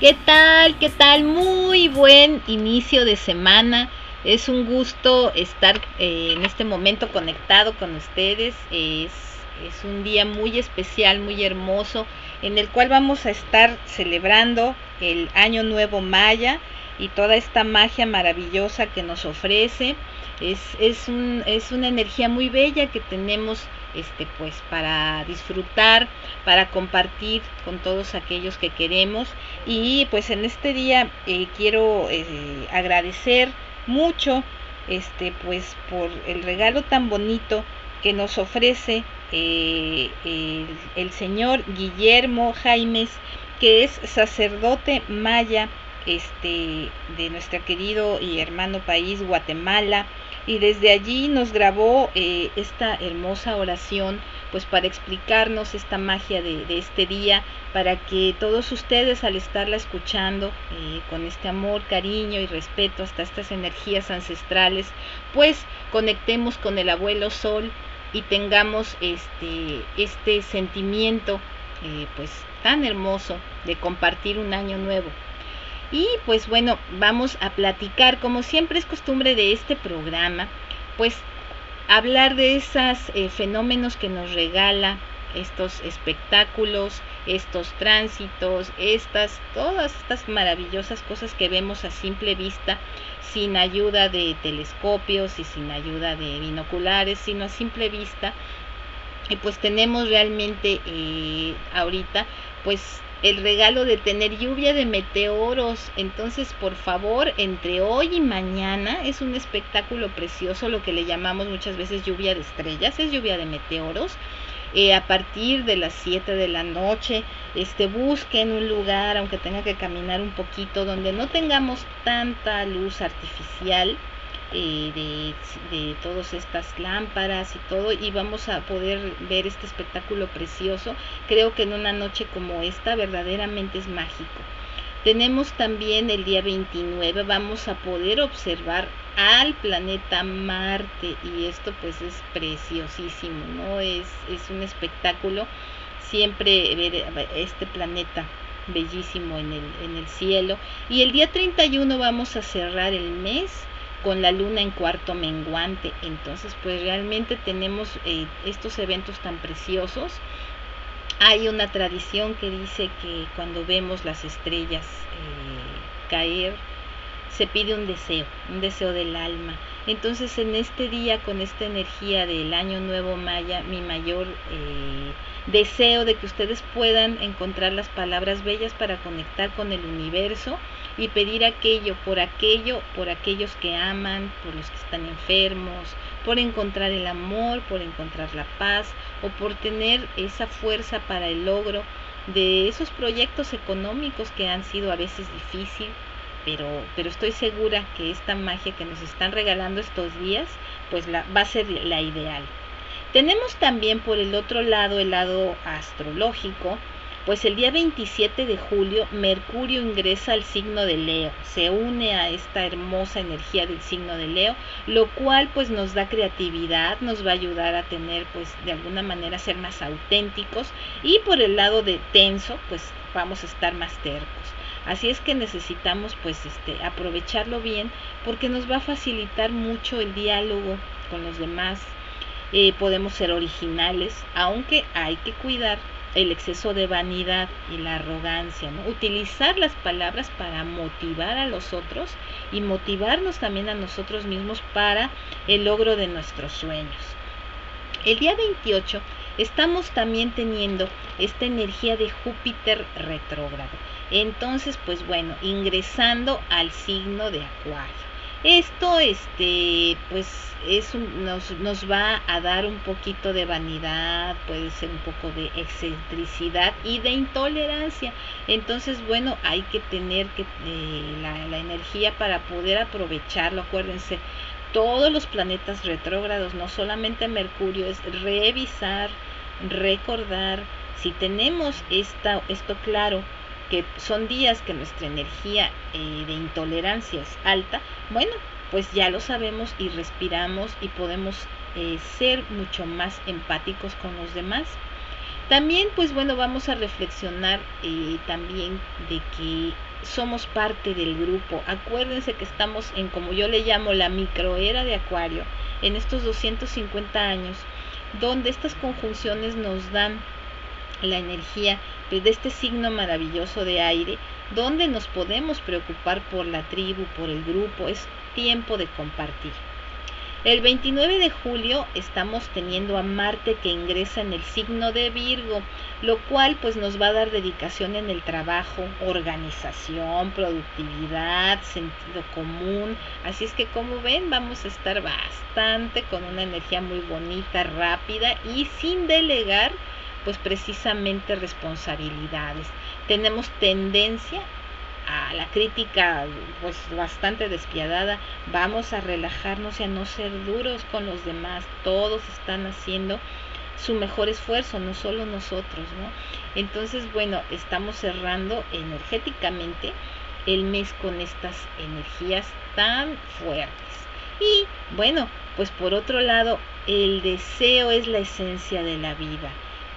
¿Qué tal? ¿Qué tal? Muy buen inicio de semana. Es un gusto estar eh, en este momento conectado con ustedes. Es, es un día muy especial, muy hermoso, en el cual vamos a estar celebrando el Año Nuevo Maya y toda esta magia maravillosa que nos ofrece. Es, es, un, es una energía muy bella que tenemos este pues para disfrutar, para compartir con todos aquellos que queremos. Y pues en este día eh, quiero eh, agradecer mucho este pues por el regalo tan bonito que nos ofrece eh, el, señor Guillermo Jaimes que es sacerdote maya este de nuestro querido y hermano país Guatemala y desde allí nos grabó eh, esta hermosa oración pues para explicarnos esta magia de, este día, para que todos ustedes al estarla escuchando eh, con este amor, cariño y respeto hasta estas energías ancestrales, pues conectemos con el abuelo sol y tengamos este, este sentimiento eh, pues tan hermoso de compartir un año nuevo. Y pues bueno, vamos a platicar, como siempre es costumbre de este programa, pues hablar de esos eh, fenómenos que nos regala estos espectáculos, estos tránsitos, estas, todas estas maravillosas cosas que vemos a simple vista, sin ayuda de telescopios y sin ayuda de binoculares, sino a simple vista. Y pues tenemos realmente eh, ahorita pues el regalo de tener lluvia de meteoros. Entonces, por favor, entre hoy y mañana es un espectáculo precioso, lo que le llamamos muchas veces lluvia de estrellas, es lluvia de meteoros. Eh, a partir de las 7 de la noche, este, busquen un lugar, aunque tenga que caminar un poquito, donde no tengamos tanta luz artificial eh, de, de todas estas lámparas y todo y vamos a poder ver este espectáculo precioso. Creo que en una noche como esta verdaderamente es mágico. Tenemos también el día 29, vamos a poder observar al planeta Marte y esto pues es preciosísimo, ¿no? Es, es un espectáculo siempre ver este planeta bellísimo en el, en el cielo. Y el día 31 vamos a cerrar el mes con la luna en cuarto menguante. Entonces, pues realmente tenemos eh, estos eventos tan preciosos. Hay una tradición que dice que cuando vemos las estrellas eh, caer, se pide un deseo, un deseo del alma. Entonces en este día, con esta energía del año nuevo maya, mi mayor eh, deseo de que ustedes puedan encontrar las palabras bellas para conectar con el universo y pedir aquello por aquello, por aquellos que aman, por los que están enfermos, por encontrar el amor, por encontrar la paz o por tener esa fuerza para el logro de esos proyectos económicos que han sido a veces difíciles pero, estoy segura que esta magia que nos están regalando estos días, pues va a ser la ideal. Tenemos también por el otro lado el lado astrológico, pues el día 27 de julio Mercurio ingresa al signo de Leo, se une a esta hermosa energía del signo de Leo, lo cual pues nos da creatividad, nos va a ayudar a tener pues de alguna manera ser más auténticos y por el lado de tenso pues vamos a estar más tercos. Así es que necesitamos pues este aprovecharlo bien porque nos va a facilitar mucho el diálogo con los demás. Eh, podemos ser originales, aunque hay que cuidar el exceso de vanidad y la arrogancia. Utilizar las palabras para motivar a los otros y motivarnos también a nosotros mismos para el logro de nuestros sueños. El día 28 estamos también teniendo esta energía de Júpiter retrógrado. Entonces, pues bueno, ingresando al signo de Acuario. Esto, este, pues es nos, nos va a dar un poquito de vanidad, puede ser un poco de excentricidad y de intolerancia. Entonces, bueno, hay que tener que, eh, la, la energía para poder aprovecharlo. Acuérdense, todos los planetas retrógrados, no solamente Mercurio, es revisar, recordar, si tenemos esta, esto claro, que son días que nuestra energía eh, de intolerancia es alta, bueno, pues ya lo sabemos y respiramos y podemos eh, ser mucho más empáticos con los demás. También, pues bueno, vamos a reflexionar eh, también de que somos parte del grupo. Acuérdense que estamos en, como yo le llamo, la microera de Acuario, en estos 250 años, donde estas conjunciones nos dan la energía de este signo maravilloso de aire, donde nos podemos preocupar por la tribu, por el grupo, es tiempo de compartir. El 29 de julio estamos teniendo a Marte que ingresa en el signo de Virgo, lo cual pues nos va a dar dedicación en el trabajo, organización, productividad, sentido común. Así es que como ven vamos a estar bastante con una energía muy bonita, rápida y sin delegar pues precisamente responsabilidades. Tenemos tendencia a la crítica pues bastante despiadada, vamos a relajarnos y a no ser duros con los demás, todos están haciendo su mejor esfuerzo, no solo nosotros, ¿no? Entonces, bueno, estamos cerrando energéticamente el mes con estas energías tan fuertes. Y bueno, pues por otro lado, el deseo es la esencia de la vida.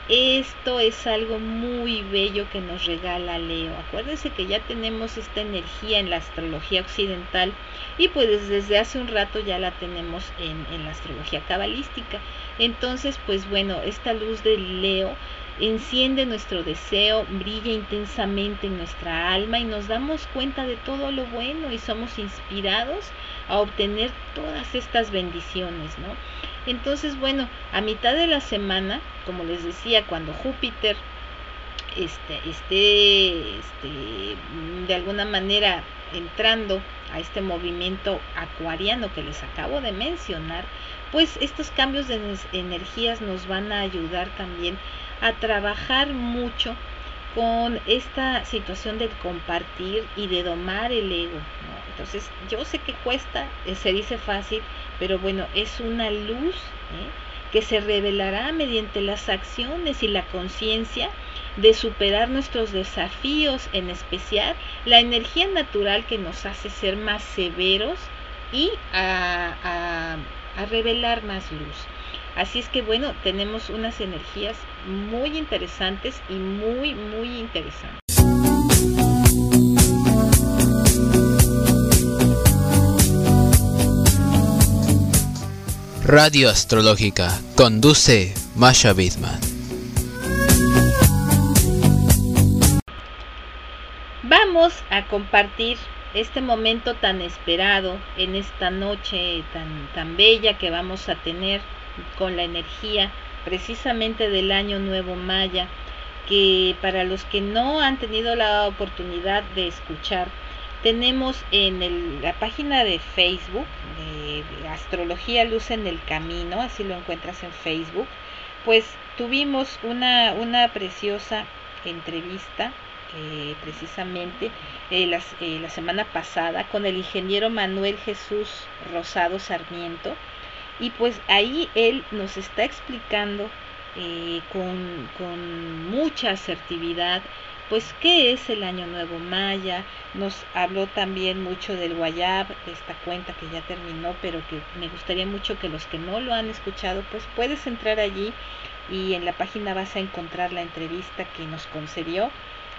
Esto es algo muy bello que nos regala Leo. Acuérdense que ya tenemos esta energía en la astrología occidental y pues desde hace un rato ya la tenemos en, la astrología cabalística. Entonces, pues bueno, esta luz de Leo enciende nuestro deseo, brilla intensamente en nuestra alma y nos damos cuenta de todo lo bueno y somos inspirados a obtener todas estas bendiciones, ¿no? Entonces, bueno, a mitad de la semana, como les decía, cuando Júpiter este, esté este, de alguna manera entrando a este movimiento acuariano que les acabo de mencionar, pues estos cambios de energías nos van a ayudar también a trabajar mucho con esta situación de compartir y de domar el ego. Entonces, yo sé que cuesta, eh, se dice fácil, pero bueno, es una luz ¿eh? que se revelará mediante las acciones y la conciencia de superar nuestros desafíos, en especial la energía natural que nos hace ser más severos y a, a revelar más luz. Así es que bueno, tenemos unas energías muy interesantes y muy, muy interesantes. Radio Astrológica conduce Masha Bidman. Vamos a compartir este momento tan esperado en esta noche tan, tan bella que vamos a tener con la energía precisamente del año nuevo maya, que para los que no han tenido la oportunidad de escuchar, tenemos en la página de Facebook de, Astrología Luz en el Camino, así lo encuentras en Facebook, pues tuvimos una, una preciosa entrevista eh, precisamente eh, eh, la semana pasada con el ingeniero Manuel Jesús Rosado Sarmiento, y pues ahí él nos está explicando con, mucha asertividad pues qué es el año nuevo maya nos habló también mucho del guayab esta cuenta que ya terminó pero que me gustaría mucho que los que no lo han escuchado pues puedes entrar allí y en la página vas a encontrar la entrevista que nos concedió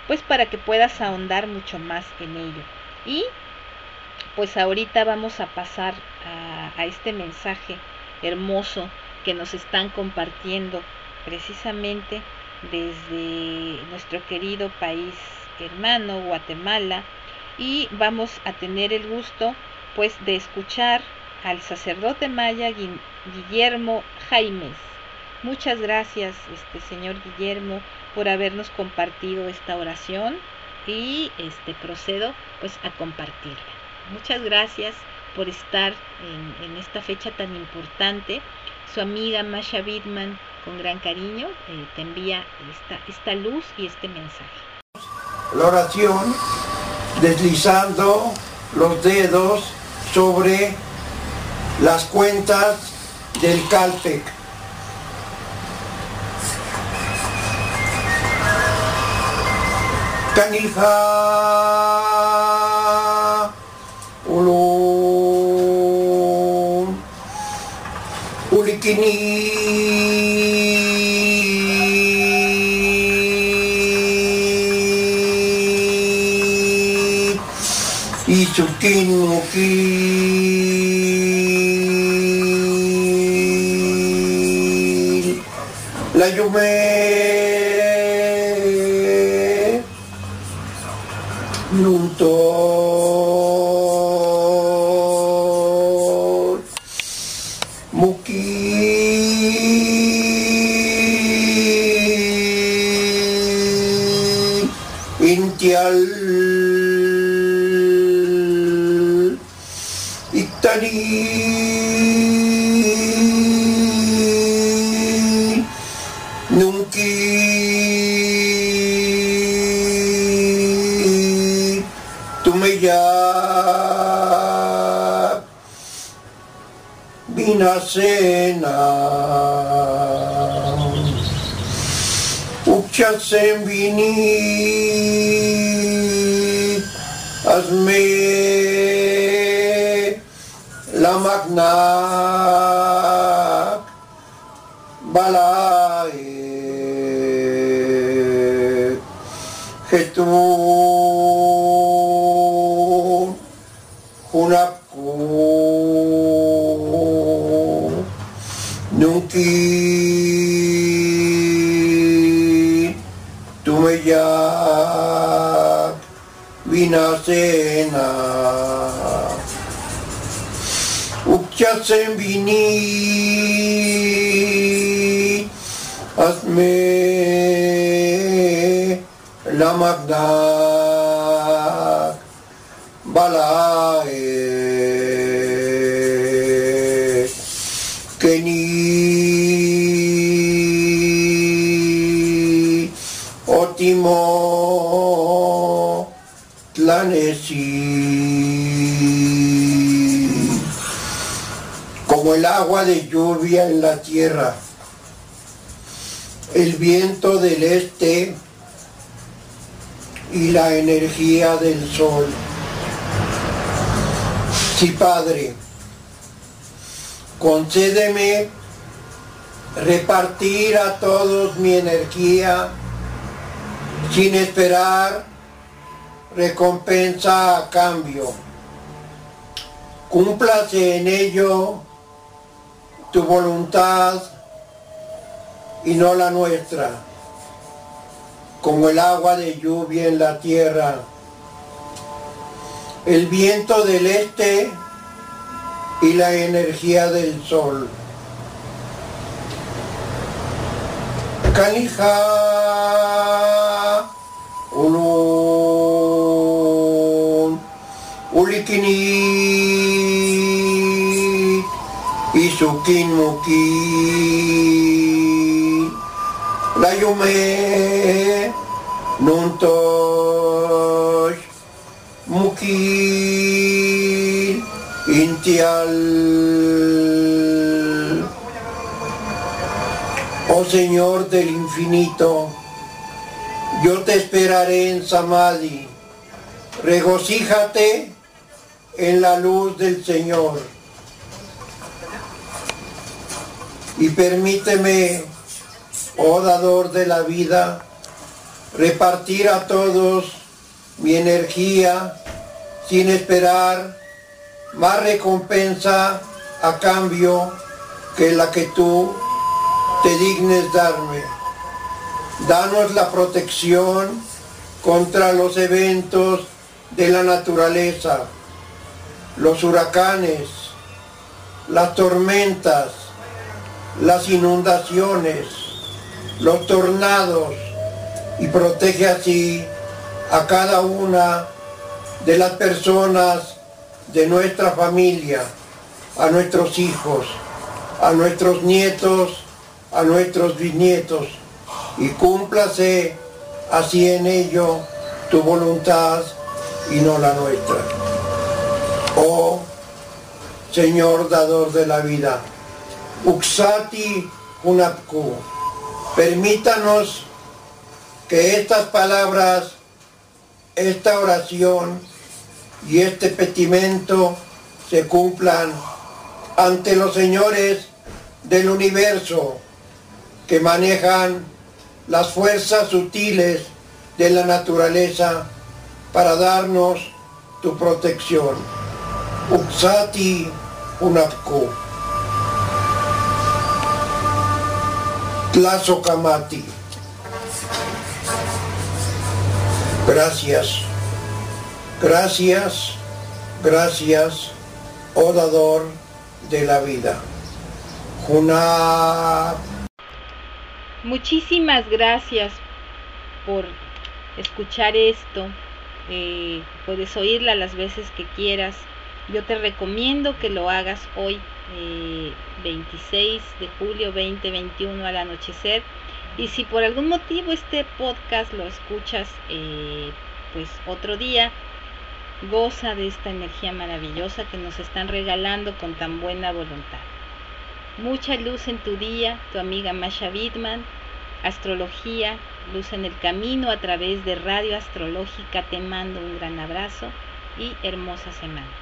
pues para que puedas ahondar mucho más en ello. Y pues ahorita vamos a pasar a este mensaje hermoso que nos están compartiendo precisamente desde nuestro querido país hermano Guatemala y vamos a tener el gusto pues de escuchar al sacerdote maya Guillermo Jaimes. Muchas gracias este señor Guillermo por habernos compartido esta oración y este procedo pues a compartirla. Muchas gracias por estar en, esta fecha tan importante. Su amiga Masha Bidman, con gran cariño, eh, te envía esta, esta luz y este mensaje. La oración deslizando los dedos sobre las cuentas del Caltech. Canija Ulum المقيم Binasena Ukchasen Bini Hazme la magna. Balae. Hetu Vinasena Ukchasen Vini Hazme la magna balae Keni Otimo Como el agua de lluvia en la tierra, el viento del este y la energía del sol. Sí, Padre, concédeme repartir a todos mi energía sin esperar recompensa a cambio. Cúmplase en ello tu voluntad y no la nuestra, como el agua de lluvia en la tierra, el viento del este y la energía del sol. Kanija Isukin Muki Layume Nuntosh Muki Intial Oh Señor del infinito, yo te esperaré en Samadhi. Regocíjate en la luz del Señor. Y permíteme, oh dador de la vida, repartir a todos mi energía sin esperar más recompensa a cambio que la que tú te dignes darme. Danos la protección contra los eventos de la naturaleza, los huracanes, las tormentas, las inundaciones, los tornados y protege así a cada una de las personas de nuestra familia, a nuestros hijos, a nuestros nietos, a nuestros bisnietos, y cúmplase así en ello tu voluntad y no la nuestra. Oh Señor dador de la vida, Uxati Unapku, permítanos que estas palabras, esta oración y este petimento se cumplan ante los señores del universo que manejan las fuerzas sutiles de la naturaleza para darnos tu protección. Uxati Unapku. Tlazocamati. Gracias, gracias, gracias, oh de la vida. Juna. Muchísimas gracias por escuchar esto. Eh, puedes oírla las veces que quieras. Yo te recomiendo que lo hagas hoy, eh, 26 de julio 2021 al anochecer. Y si por algún motivo este podcast lo escuchas, eh, pues otro día, goza de esta energía maravillosa que nos están regalando con tan buena voluntad. Mucha luz en tu día, tu amiga Masha Bidman, astrología, luz en el camino a través de Radio Astrológica, te mando un gran abrazo y hermosa semana.